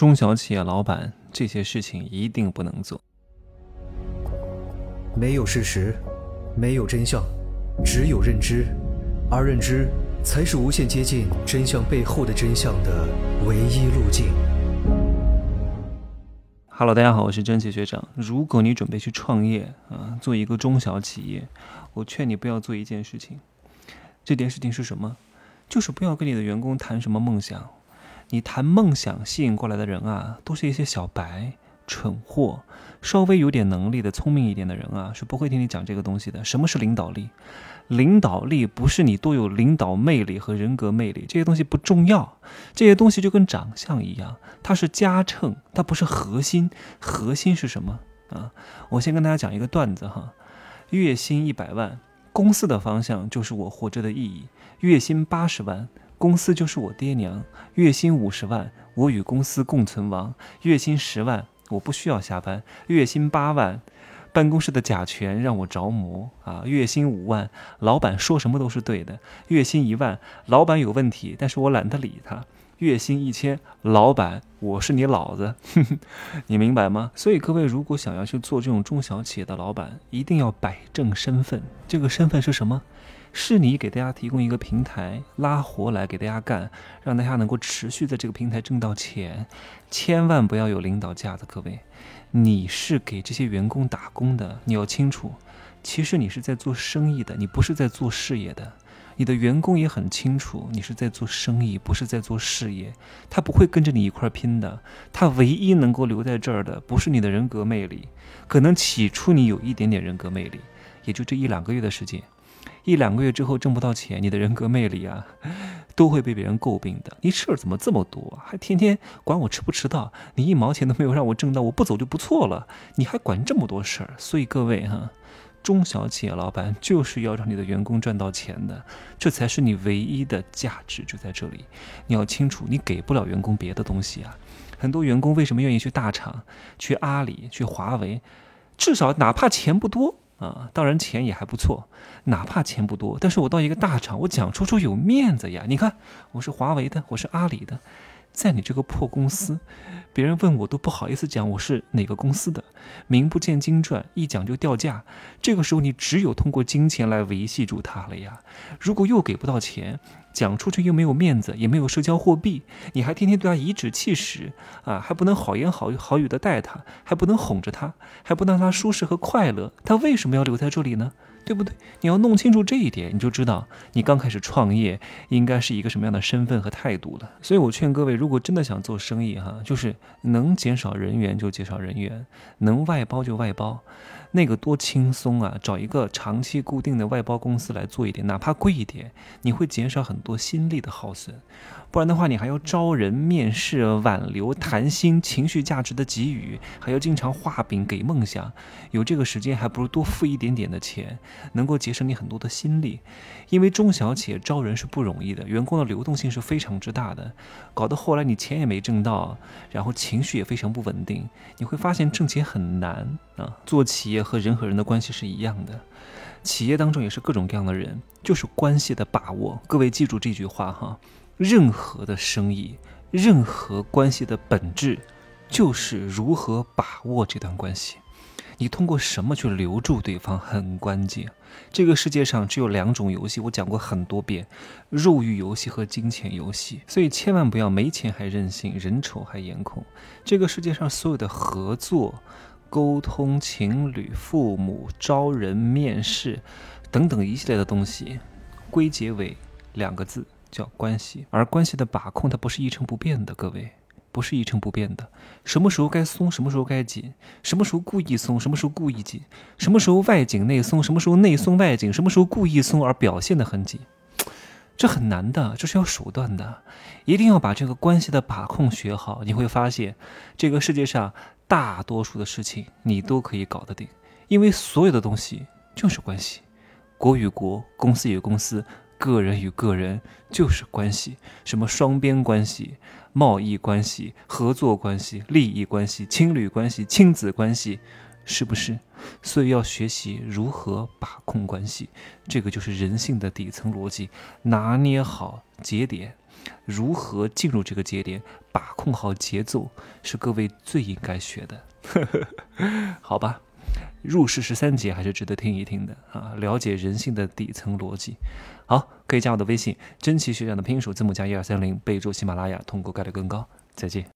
中小企业老板这些事情一定不能做。没有事实，没有真相，只有认知，而认知才是无限接近真相背后的真相的唯一路径。Hello，大家好，我是真奇学长。如果你准备去创业啊，做一个中小企业，我劝你不要做一件事情。这件事情是什么？就是不要跟你的员工谈什么梦想。你谈梦想吸引过来的人啊，都是一些小白、蠢货，稍微有点能力的、聪明一点的人啊，是不会听你讲这个东西的。什么是领导力？领导力不是你多有领导魅力和人格魅力，这些东西不重要。这些东西就跟长相一样，它是加乘，它不是核心。核心是什么啊？我先跟大家讲一个段子哈。月薪一百万，公司的方向就是我活着的意义。月薪八十万。公司就是我爹娘，月薪五十万，我与公司共存亡；月薪十万，我不需要下班；月薪八万，办公室的甲醛让我着魔啊；月薪五万，老板说什么都是对的；月薪一万，老板有问题，但是我懒得理他；月薪一千，老板，我是你老子，你明白吗？所以各位，如果想要去做这种中小企业的老板，一定要摆正身份。这个身份是什么？是你给大家提供一个平台，拉活来给大家干，让大家能够持续在这个平台挣到钱。千万不要有领导架子，各位，你是给这些员工打工的，你要清楚，其实你是在做生意的，你不是在做事业的。你的员工也很清楚，你是在做生意，不是在做事业。他不会跟着你一块儿拼的。他唯一能够留在这儿的，不是你的人格魅力，可能起初你有一点点人格魅力，也就这一两个月的时间。一两个月之后挣不到钱，你的人格魅力啊，都会被别人诟病的。你事儿怎么这么多，还天天管我迟不迟到？你一毛钱都没有让我挣到，我不走就不错了，你还管这么多事儿？所以各位哈，中小企业老板就是要让你的员工赚到钱的，这才是你唯一的价值就在这里。你要清楚，你给不了员工别的东西啊。很多员工为什么愿意去大厂、去阿里、去华为？至少哪怕钱不多。啊，当然钱也还不错，哪怕钱不多，但是我到一个大厂，我讲出处有面子呀。你看，我是华为的，我是阿里的。在你这个破公司，别人问我都不好意思讲我是哪个公司的，名不见经传，一讲就掉价。这个时候你只有通过金钱来维系住他了呀。如果又给不到钱，讲出去又没有面子，也没有社交货币，你还天天对他颐指气使啊，还不能好言好语好语的待他，还不能哄着他，还不能让他舒适和快乐，他为什么要留在这里呢？对不对？你要弄清楚这一点，你就知道你刚开始创业应该是一个什么样的身份和态度了。所以我劝各位，如果真的想做生意，哈，就是能减少人员就减少人员，能外包就外包。那个多轻松啊！找一个长期固定的外包公司来做一点，哪怕贵一点，你会减少很多心力的耗损。不然的话，你还要招人、面试、挽留、谈心、情绪价值的给予，还要经常画饼给梦想。有这个时间，还不如多付一点点的钱，能够节省你很多的心力。因为中小企业招人是不容易的，员工的流动性是非常之大的，搞得后来你钱也没挣到，然后情绪也非常不稳定。你会发现挣钱很难啊！做企业和人和人的关系是一样的，企业当中也是各种各样的人，就是关系的把握。各位记住这句话哈。任何的生意，任何关系的本质，就是如何把握这段关系。你通过什么去留住对方很关键。这个世界上只有两种游戏，我讲过很多遍：肉欲游戏和金钱游戏。所以千万不要没钱还任性，人丑还颜控。这个世界上所有的合作、沟通、情侣、父母、招人、面试等等一系列的东西，归结为两个字。叫关系，而关系的把控它不是一成不变的，各位不是一成不变的。什么时候该松，什么时候该紧，什么时候故意松，什么时候故意紧，什么时候外紧内松，什么时候内松外紧，什么时候故意松而表现的很紧，这很难的，这是要手段的。一定要把这个关系的把控学好，你会发现这个世界上大多数的事情你都可以搞得定，因为所有的东西就是关系，国与国，公司与公司。个人与个人就是关系，什么双边关系、贸易关系、合作关系、利益关系、情侣关系、亲子关系，是不是？所以要学习如何把控关系，这个就是人性的底层逻辑，拿捏好节点，如何进入这个节点，把控好节奏，是各位最应该学的。好吧，入世十三节还是值得听一听的啊，了解人性的底层逻辑。好，可以加我的微信，真奇学长的拼音首字母加一二三零，备注喜马拉雅，通过概率更高。再见。